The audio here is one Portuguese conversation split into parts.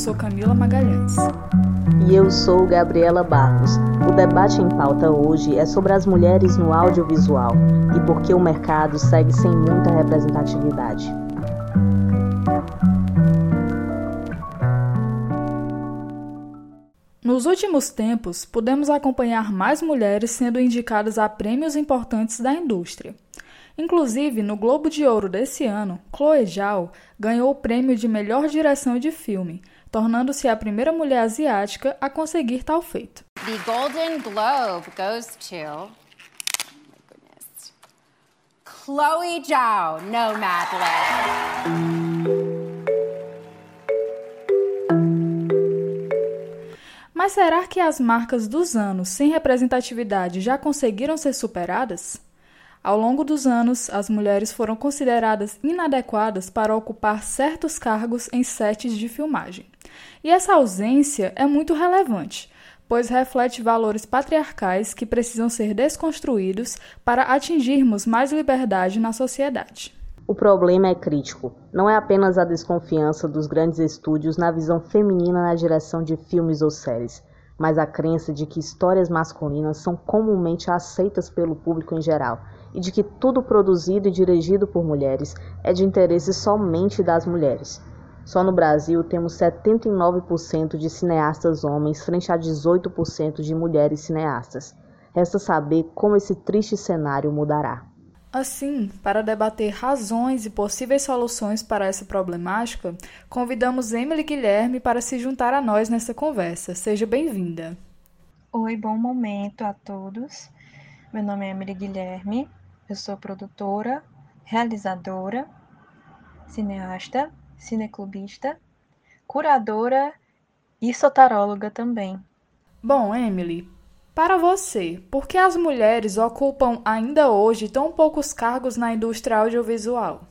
sou Camila Magalhães. E eu sou Gabriela Barros. O debate em pauta hoje é sobre as mulheres no audiovisual e por que o mercado segue sem muita representatividade. Nos últimos tempos, podemos acompanhar mais mulheres sendo indicadas a prêmios importantes da indústria. Inclusive, no Globo de Ouro desse ano, Chloe Zhao ganhou o prêmio de melhor direção de filme, tornando-se a primeira mulher asiática a conseguir tal feito. The Golden Globe goes to oh. Chloe Zhao, Nomadland. Mas será que as marcas dos anos sem representatividade já conseguiram ser superadas? Ao longo dos anos, as mulheres foram consideradas inadequadas para ocupar certos cargos em sets de filmagem. E essa ausência é muito relevante, pois reflete valores patriarcais que precisam ser desconstruídos para atingirmos mais liberdade na sociedade. O problema é crítico. Não é apenas a desconfiança dos grandes estúdios na visão feminina na direção de filmes ou séries, mas a crença de que histórias masculinas são comumente aceitas pelo público em geral e de que tudo produzido e dirigido por mulheres é de interesse somente das mulheres. Só no Brasil temos 79% de cineastas homens frente a 18% de mulheres cineastas. Resta saber como esse triste cenário mudará. Assim, para debater razões e possíveis soluções para essa problemática, convidamos Emily Guilherme para se juntar a nós nessa conversa. Seja bem-vinda. Oi, bom momento a todos. Meu nome é Emily Guilherme, eu sou produtora, realizadora, cineasta, cineclubista, curadora e sotaróloga também. Bom, Emily, para você, por que as mulheres ocupam ainda hoje tão poucos cargos na indústria audiovisual?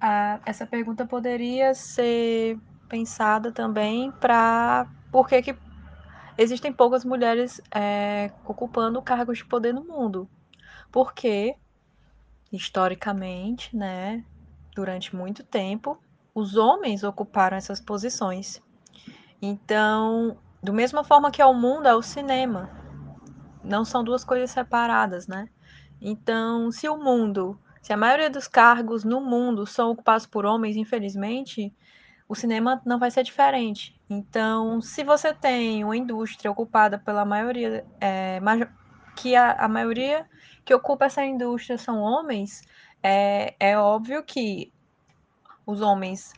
Ah, essa pergunta poderia ser pensada também para por que, que existem poucas mulheres é, ocupando cargos de poder no mundo. Porque, historicamente, né, durante muito tempo, os homens ocuparam essas posições. Então, do mesma forma que é o mundo, é o cinema não são duas coisas separadas, né? Então, se o mundo, se a maioria dos cargos no mundo são ocupados por homens, infelizmente, o cinema não vai ser diferente. Então, se você tem uma indústria ocupada pela maioria, é, que a, a, maioria que ocupa essa indústria são homens, é, é óbvio que os homens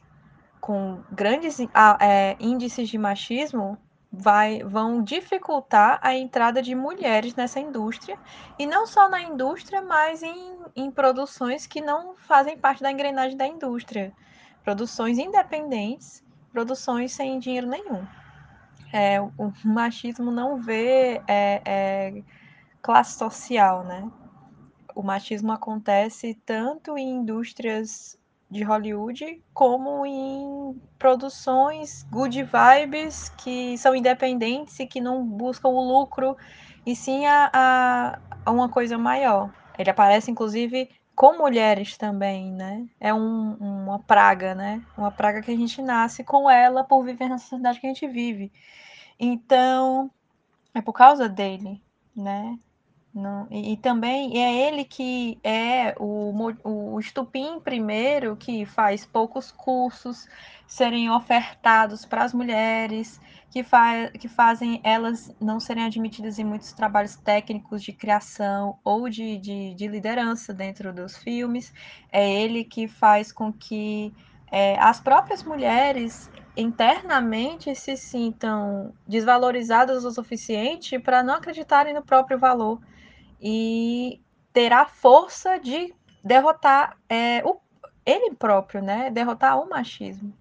com grandes é, índices de machismo vai, vão dificultar a entrada de mulheres nessa indústria, e não só na indústria, mas em, em produções que não fazem parte da engrenagem da indústria. Produções independentes, produções sem dinheiro nenhum. É, o machismo não vê é, é, classe social, né? O machismo acontece tanto em indústrias de Hollywood, como em produções good vibes que são independentes e que não buscam o lucro e sim a, a, uma coisa maior. Ele aparece inclusive com mulheres também, né? É um, uma praga, né? Uma praga que a gente nasce com ela por viver na sociedade que a gente vive. Então, é por causa dele, né? Não, e, e, também é ele que é o, o estupim primeiro que faz poucos cursos serem ofertados para as mulheres, que, fa que fazem elas não serem admitidas em muitos trabalhos técnicos de criação ou de, de, de liderança dentro dos filmes. É ele que faz com que é, as próprias mulheres internamente se sintam desvalorizadas o suficiente para não acreditarem no próprio valor e terá força de derrotar é, o, ele próprio, né? Derrotar o machismo.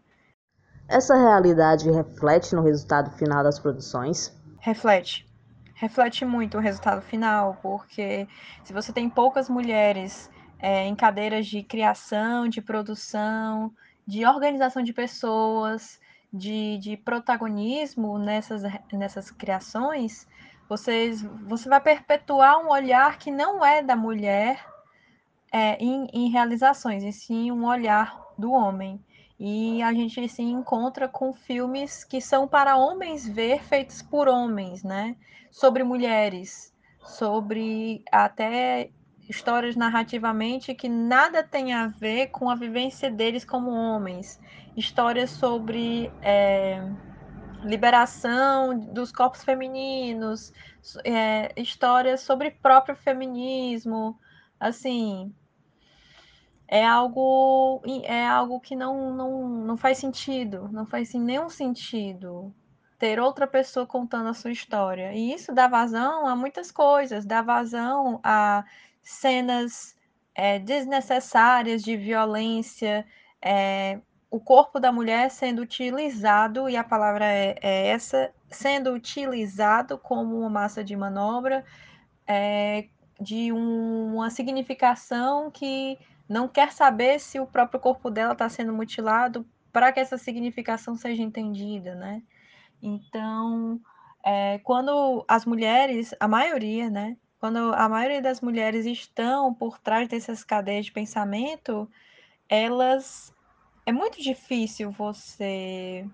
Essa realidade reflete no resultado final das produções? Reflete. Reflete muito o resultado final, porque se você tem poucas mulheres é, em cadeiras de criação, de produção, de organização de pessoas, de, de protagonismo nessas, nessas criações, vocês, você vai perpetuar um olhar que não é da mulher é, em, em realizações, e sim um olhar do homem. E a gente se encontra com filmes que são para homens ver, feitos por homens, né? Sobre mulheres, sobre até histórias narrativamente que nada tem a ver com a vivência deles como homens. Histórias sobre é, liberação dos corpos femininos, é, histórias sobre próprio feminismo, assim, é algo é algo que não, não, não faz sentido, não faz assim, nenhum sentido ter outra pessoa contando a sua história. E isso dá vazão a muitas coisas, dá vazão a cenas é, desnecessárias de violência, é, o corpo da mulher sendo utilizado, e a palavra é, é essa, sendo utilizado como uma massa de manobra, é, de um, uma significação que não quer saber se o próprio corpo dela está sendo mutilado para que essa significação seja entendida, né? Então, é, quando as mulheres, a maioria, né? Quando a maioria das mulheres estão por trás dessas cadeias de pensamento, elas é muito difícil você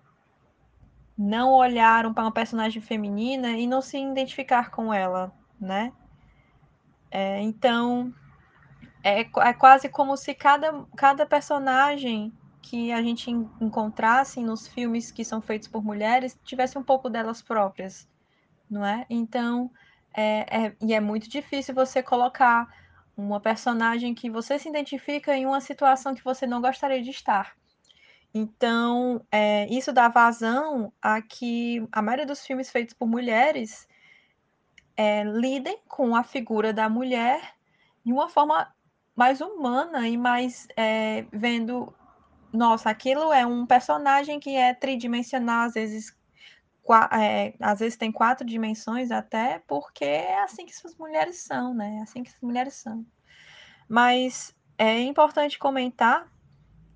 não olhar para uma personagem feminina e não se identificar com ela, né? É, então, é, é quase como se cada, cada personagem que a gente encontrasse nos filmes que são feitos por mulheres tivesse um pouco delas próprias, não é? Então, é, é, e é muito difícil você colocar uma personagem que você se identifica em uma situação que você não gostaria de estar. Então, é, isso dá vazão a que a maioria dos filmes feitos por mulheres é, lidem com a figura da mulher de uma forma mais humana e mais é, vendo, nossa, aquilo é um personagem que é tridimensional, às vezes, é, às vezes tem quatro dimensões até, porque é assim que as mulheres são, né? É assim que as mulheres são. Mas é importante comentar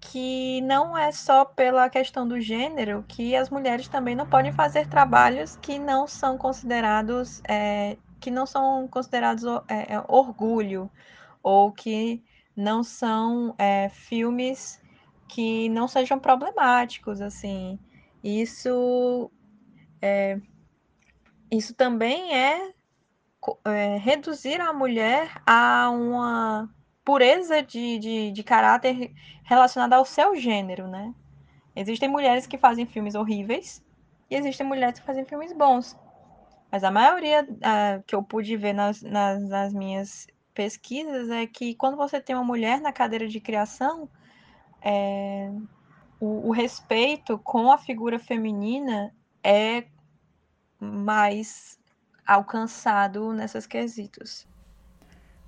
que não é só pela questão do gênero que as mulheres também não podem fazer trabalhos que não são considerados é, que não são considerados é, é, orgulho ou que não são é, filmes que não sejam problemáticos assim isso é, isso também é, é reduzir a mulher a uma pureza de, de, de caráter relacionada ao seu gênero, né? Existem mulheres que fazem filmes horríveis e existem mulheres que fazem filmes bons. Mas a maioria que eu pude ver nas, nas, nas, minhas pesquisas é que quando você tem uma mulher na cadeira de criação, é, o, o respeito com a figura feminina é mais alcançado nessas quesitos.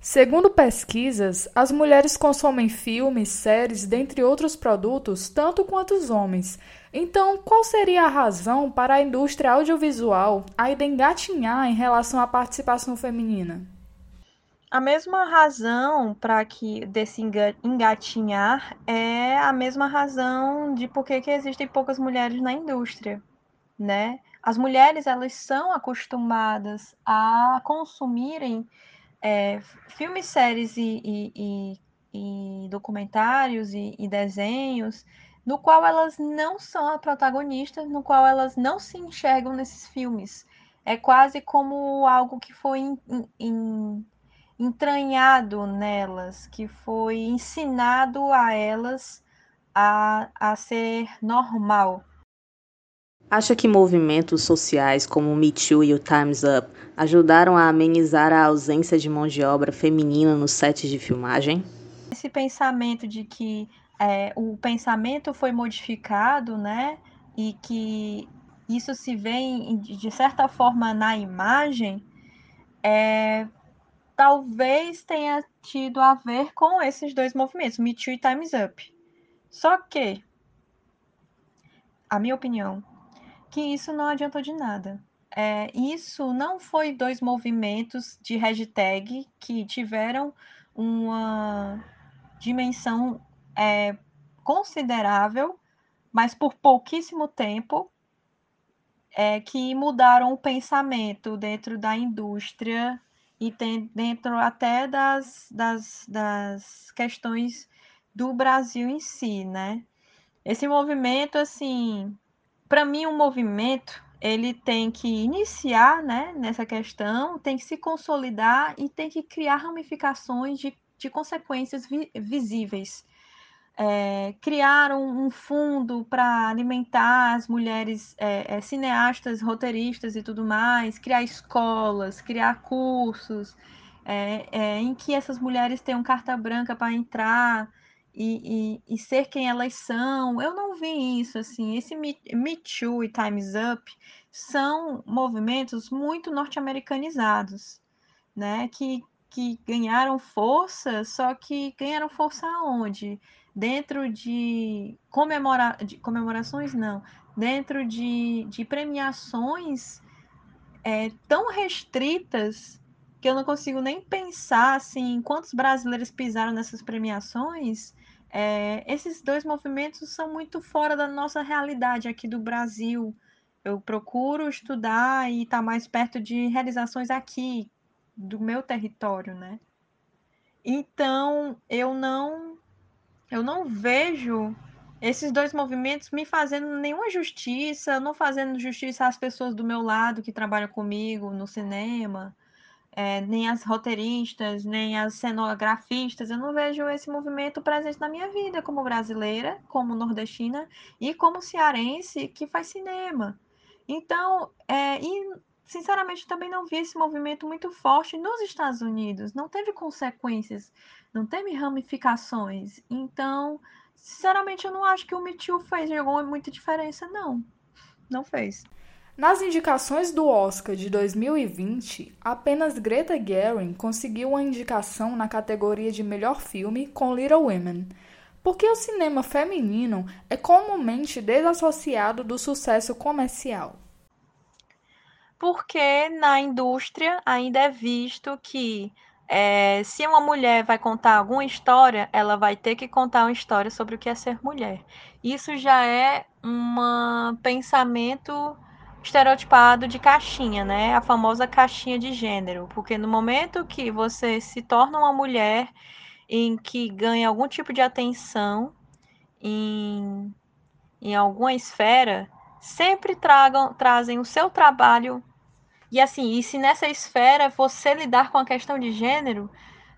Segundo pesquisas, as mulheres consomem filmes, séries, dentre outros produtos, tanto quanto os homens. Então, qual seria a razão para a indústria audiovisual ainda engatinhar em relação à participação feminina? A mesma razão para que desse engatinhar é a mesma razão de por que existem poucas mulheres na indústria, né? As mulheres elas são acostumadas a consumirem é, filmes, séries e, e, e, e documentários e, desenhos, no qual elas não são a protagonista, no qual elas não se enxergam nesses filmes. É quase como algo que foi in, in, entranhado nelas, que foi ensinado a elas a, a ser normal. Acha que movimentos sociais como o Me Too e o Time's Up ajudaram a amenizar a ausência de mão de obra feminina nos sets de filmagem? Esse pensamento de que é, o pensamento foi modificado, né, e que isso se vê de certa forma na imagem, é, talvez tenha tido a ver com esses dois movimentos, Me Too e Time's Up. Só que, a minha opinião, que isso não adiantou de nada. É, isso não foi dois movimentos de hashtag que tiveram uma dimensão é, considerável, mas por pouquíssimo tempo, é, que mudaram o pensamento dentro da indústria e tem, dentro até das, das, das questões do Brasil em si, né? Esse movimento, assim, para mim, um movimento ele tem que iniciar né, nessa questão, tem que se consolidar e tem que criar ramificações de, de consequências vi, visíveis. É, criar um, um fundo para alimentar as mulheres é, é, cineastas, roteiristas e tudo mais, criar escolas, criar cursos é, é, em que essas mulheres tenham carta branca para entrar e, e, e, ser quem elas são. Eu não vi isso, assim. Esse Me, Me Too e Time's Up são movimentos muito norte-americanizados, né? Que, que ganharam força, só que ganharam força aonde? Dentro de, comemora, de comemorações, não. Dentro de, de premiações é, tão restritas que eu não consigo nem pensar assim quantos brasileiros pisaram nessas premiações é, esses dois movimentos são muito fora da nossa realidade aqui do Brasil. Eu procuro estudar e estar tá mais perto de realizações aqui, do meu território, né? Então, eu não eu não vejo esses dois movimentos me fazendo nenhuma justiça, não fazendo justiça às pessoas do meu lado que trabalham comigo no cinema, é, nem as roteiristas, nem as cenografistas. Eu não vejo esse movimento presente na minha vida como brasileira, como nordestina e como cearense que faz cinema. Então, é, e sinceramente também não vi esse movimento muito forte nos Estados Unidos. Não teve consequências, não teve ramificações. Então, sinceramente, eu não acho que o Me Too fez muita diferença, não. Não fez. Nas indicações do Oscar de 2020, apenas Greta Gerwig conseguiu uma indicação na categoria de melhor filme com Little Women. Porque o cinema feminino é comumente desassociado do sucesso comercial. Porque na indústria ainda é visto que é, se uma mulher vai contar alguma história, ela vai ter que contar uma história sobre o que é ser mulher. Isso já é um pensamento estereotipado de caixinha, né? A famosa caixinha de gênero, porque no momento que você se torna uma mulher em que ganha algum tipo de atenção em, em alguma esfera, sempre tragam, trazem o seu trabalho e assim, e se nessa esfera você lidar com a questão de gênero,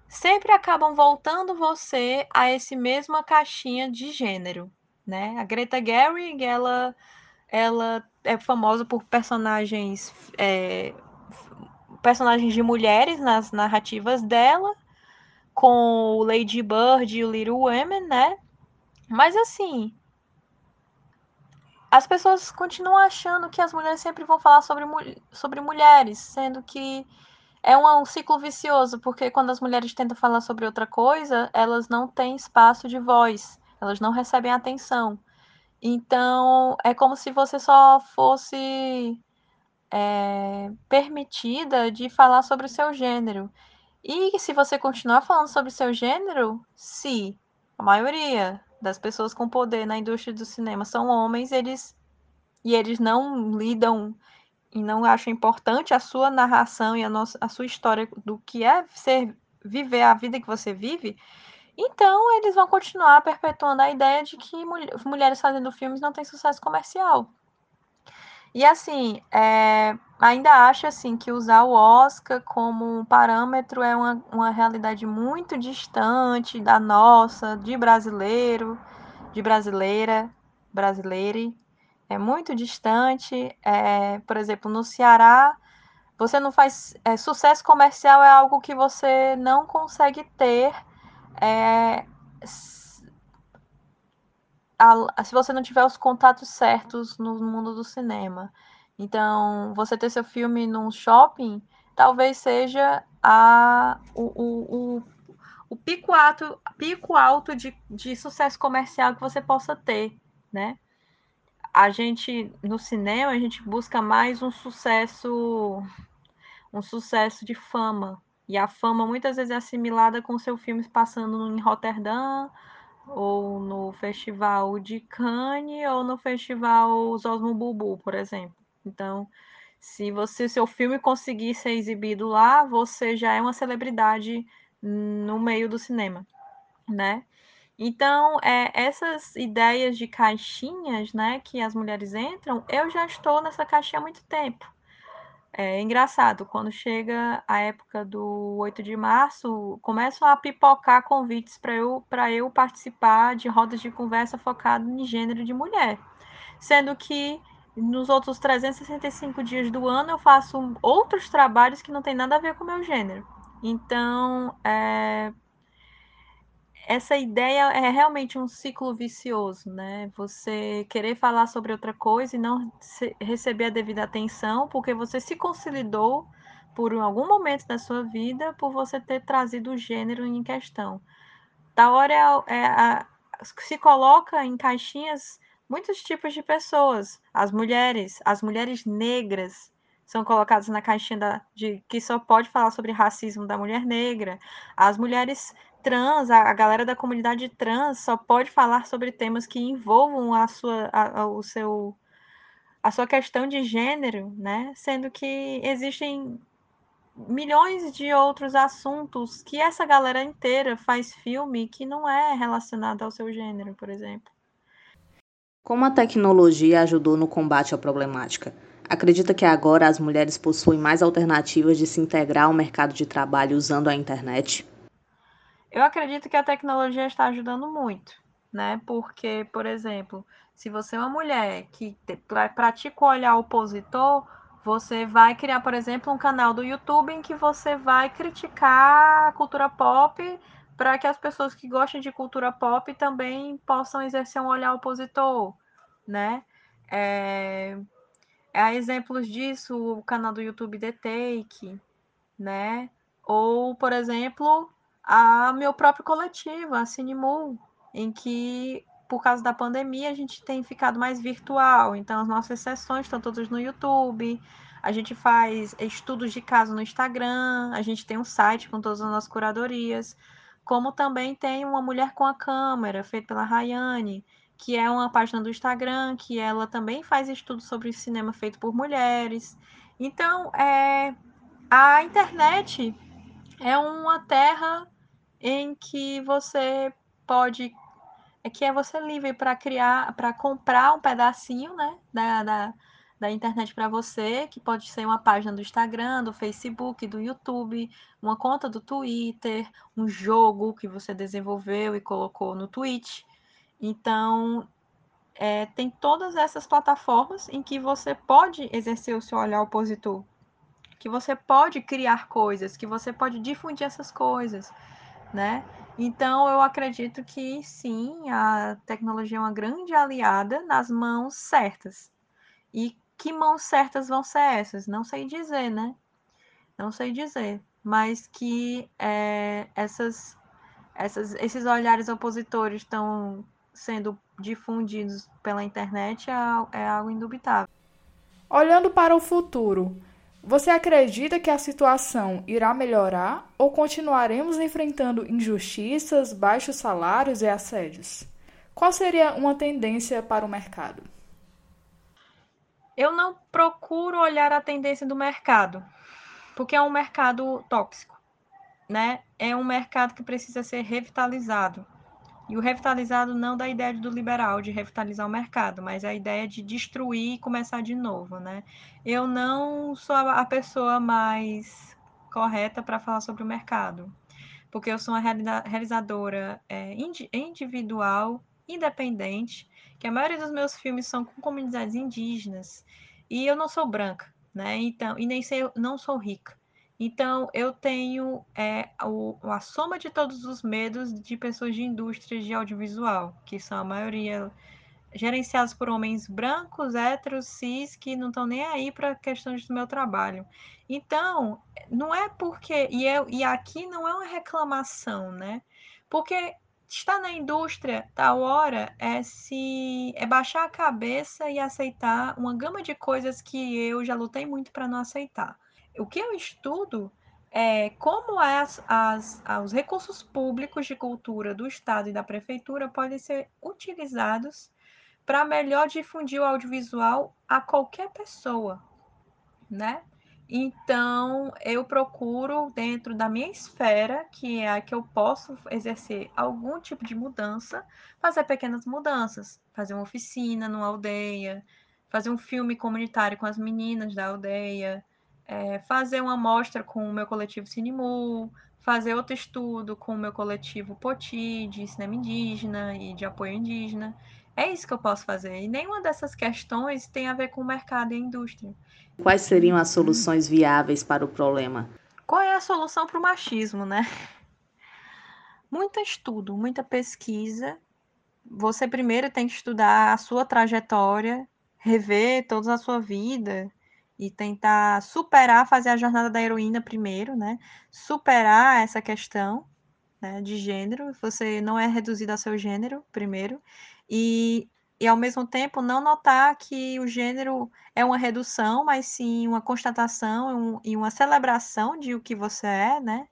sempre acabam voltando você a esse mesma caixinha de gênero, né? A Greta Gerwig, ela ela é famosa por personagens é, personagens de mulheres nas narrativas dela, com o Lady Bird e o Little Women, né? Mas assim, as pessoas continuam achando que as mulheres sempre vão falar sobre, sobre mulheres, sendo que é um, um ciclo vicioso, porque quando as mulheres tentam falar sobre outra coisa, elas não têm espaço de voz, elas não recebem atenção. Então, é como se você só fosse é, permitida de falar sobre o seu gênero. E se você continuar falando sobre o seu gênero, se a maioria das pessoas com poder na indústria do cinema são homens, eles e eles não lidam e não acham importante a sua narração e a, nossa, a sua história do que é ser viver a vida que você vive, então, eles vão continuar perpetuando a ideia de que mulheres fazendo filmes não têm sucesso comercial. E assim, é, ainda acho assim que usar o Oscar como parâmetro é uma, uma realidade muito distante da nossa, de brasileiro, de brasileira, brasileire. É muito distante. É, por exemplo, no Ceará, você não faz. É, sucesso comercial é algo que você não consegue ter é, se você não tiver os contatos certos no mundo do cinema. Então, você ter seu filme num shopping talvez seja a, o, o, o, o pico alto, pico alto de, de sucesso comercial que você possa ter, né? A gente, no cinema, a gente busca mais um sucesso, um sucesso de fama, e a fama muitas vezes é assimilada com seu filme passando em Roterdã, ou no Festival de Cannes, ou no Festival Osmo Bubu, por exemplo. Então, se você seu filme conseguir ser exibido lá, você já é uma celebridade no meio do cinema, né? Então, é, essas ideias de caixinhas, né, que as mulheres entram, eu já estou nessa caixinha há muito tempo. É engraçado, quando chega a época do 8 de março, começam a pipocar convites para eu, eu participar de rodas de conversa focadas em gênero de mulher. Sendo que nos outros 365 dias do ano eu faço outros trabalhos que não tem nada a ver com o meu gênero. Então, é, essa ideia é realmente um ciclo vicioso, né? Você querer falar sobre outra coisa e não receber a devida atenção, porque você se consolidou por algum momento da sua vida por você ter trazido o gênero em questão. Da hora é, é a, se coloca em caixinhas muitos tipos de pessoas. As mulheres, as mulheres negras são colocadas na caixinha da, de que só pode falar sobre racismo da mulher negra. As mulheres trans, a, a galera da comunidade trans só pode falar sobre temas que envolvam a sua, a, a, o seu, a sua questão de gênero, né? Sendo que existem milhões de outros assuntos que essa galera inteira faz filme que não é relacionado ao seu gênero, por exemplo. Como a tecnologia ajudou no combate à problemática? Acredita que agora as mulheres possuem mais alternativas de se integrar ao mercado de trabalho usando a internet? Eu acredito que a tecnologia está ajudando muito, né? Porque, por exemplo, se você é uma mulher que pratica o olhar opositor, você vai criar, por exemplo, um canal do YouTube em que você vai criticar a cultura pop para que as pessoas que gostam de cultura pop também possam exercer um olhar opositor, né? É... Há exemplos disso, o canal do YouTube The Take, né? Ou, por exemplo, a meu próprio coletivo, a Cinemul, em que, por causa da pandemia, a gente tem ficado mais virtual. Então, as nossas sessões estão todas no YouTube, a gente faz estudos de caso no Instagram, a gente tem um site com todas as nossas curadorias, como também tem uma Mulher com a Câmera, feita pela Rayane, que é uma página do Instagram, que ela também faz estudos sobre cinema feito por mulheres. Então, é, a internet é uma terra em que você pode é que é você livre para criar, para comprar um pedacinho, né, da, da, da internet para você, que pode ser uma página do Instagram, do Facebook, do YouTube, uma conta do Twitter, um jogo que você desenvolveu e colocou no Twitch. Então, é, tem todas essas plataformas em que você pode exercer o seu olhar opositor, que você pode criar coisas, que você pode difundir essas coisas né? Então, eu acredito que sim, a tecnologia é uma grande aliada nas mãos certas. E que mãos certas vão ser essas? Não sei dizer, né? Não sei dizer. Mas que é, essas, essas, esses olhares opositores estão sendo difundidos pela internet é, é algo indubitável. Olhando para o futuro, você acredita que a situação irá melhorar ou continuaremos enfrentando injustiças, baixos salários e assédios? Qual seria uma tendência para o mercado? Eu não procuro olhar a tendência do mercado, porque é um mercado tóxico, né? É um mercado que precisa ser revitalizado. E o revitalizado não da ideia do liberal de revitalizar o mercado, mas a ideia de destruir e começar de novo, né? Eu não sou a pessoa mais correta para falar sobre o mercado, porque eu sou uma realizadora é, individual, independente, que a maioria dos meus filmes são com comunidades indígenas e eu não sou branca, né? Então, e nem sei, não sou rica. Então, eu tenho é, o, a soma de todos os medos de pessoas de indústrias de audiovisual, que são a maioria gerenciados por homens brancos, héteros, cis, que não estão nem aí para questões do meu trabalho. Então, não é porque. E, eu, e aqui não é uma reclamação, né? Porque estar na indústria, tal hora, é se é baixar a cabeça e aceitar uma gama de coisas que eu já lutei muito para não aceitar o que eu estudo é como as, as, os recursos públicos de cultura do Estado e da Prefeitura podem ser utilizados para melhor difundir o audiovisual a qualquer pessoa, né? Então, eu procuro, dentro da minha esfera, que é a que eu posso exercer algum tipo de mudança, fazer pequenas mudanças. Fazer uma oficina numa aldeia, fazer um filme comunitário com as meninas da aldeia, é, fazer uma mostra com o meu coletivo Cinemu, fazer outro estudo com o meu coletivo Poti, de cinema indígena e de apoio indígena. É isso que eu posso fazer. E nenhuma dessas questões tem a ver com o mercado e a indústria. Quais seriam as soluções viáveis para o problema? Qual é a solução para o machismo, né? Muito estudo, muita pesquisa. Você primeiro tem que estudar a sua trajetória, rever toda a sua vida e tentar superar, fazer a jornada da heroína primeiro, né? Superar essa questão né, de gênero. Você não é reduzido ao seu gênero primeiro e, e ao mesmo tempo não notar que o gênero é uma redução, mas sim uma constatação e uma celebração de o que você é, né?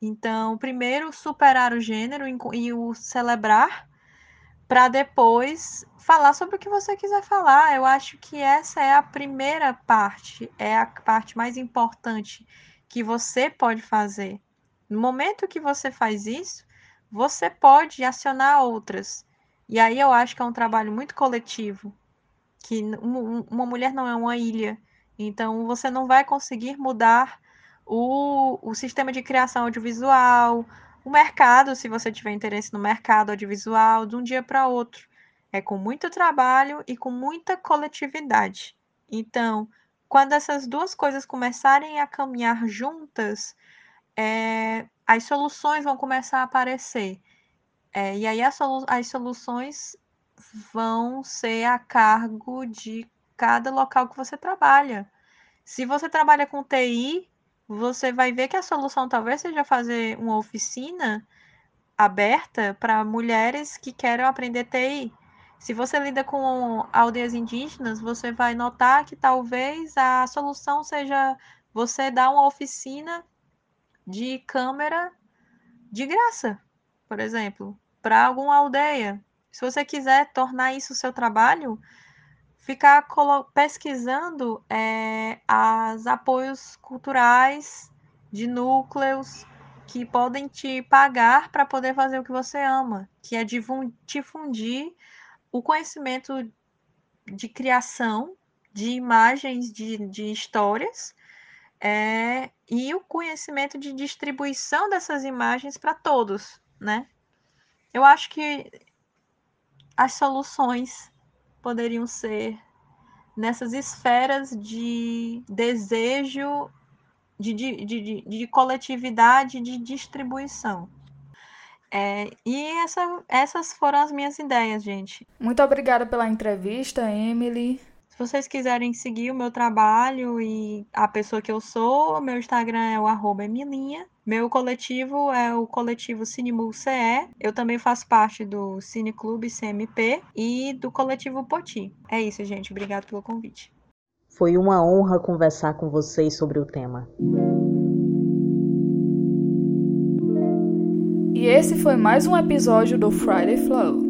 Então, primeiro superar o gênero e o celebrar para depois falar sobre o que você quiser falar. Eu acho que essa é a primeira parte, é a parte mais importante que você pode fazer. No momento que você faz isso, você pode acionar outras. E aí eu acho que é um trabalho muito coletivo, que uma mulher não é uma ilha, então você não vai conseguir mudar o, o sistema de criação audiovisual, o mercado, se você tiver interesse no mercado audiovisual, de um dia para outro. É com muito trabalho e com muita coletividade. Então, quando essas duas coisas começarem a caminhar juntas, é, as soluções vão começar a aparecer. É, e aí as, solu as soluções vão ser a cargo de cada local que você trabalha. Se você trabalha com TI, você vai ver que a solução talvez seja fazer uma oficina aberta para mulheres que querem aprender TI. Se você lida com aldeias indígenas, você vai notar que talvez a solução seja você dar uma oficina de câmera de graça por exemplo, para alguma aldeia. Se você quiser tornar isso seu trabalho, ficar pesquisando é, as apoios culturais de núcleos que podem te pagar para poder fazer o que você ama, que é difundir o conhecimento de criação de imagens, de, de histórias, é, e o conhecimento de distribuição dessas imagens para todos, né? Eu acho que as soluções poderiam ser nessas esferas de desejo, de, de, de, de coletividade, de distribuição. É, e essa, essas foram as minhas ideias, gente. Muito obrigada pela entrevista, Emily vocês quiserem seguir o meu trabalho e a pessoa que eu sou, meu Instagram é o arroba Emilinha. Meu coletivo é o coletivo Cinemul CE. Eu também faço parte do Cineclube CMP e do coletivo Poti. É isso, gente. Obrigado pelo convite. Foi uma honra conversar com vocês sobre o tema. E esse foi mais um episódio do Friday Flow.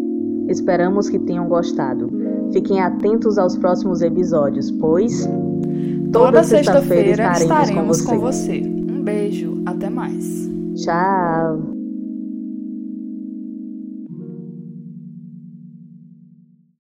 Esperamos que tenham gostado. Fiquem atentos aos próximos episódios, pois toda, sexta-feira estaremos, estaremos com, você. com você. Um beijo, até mais. Tchau.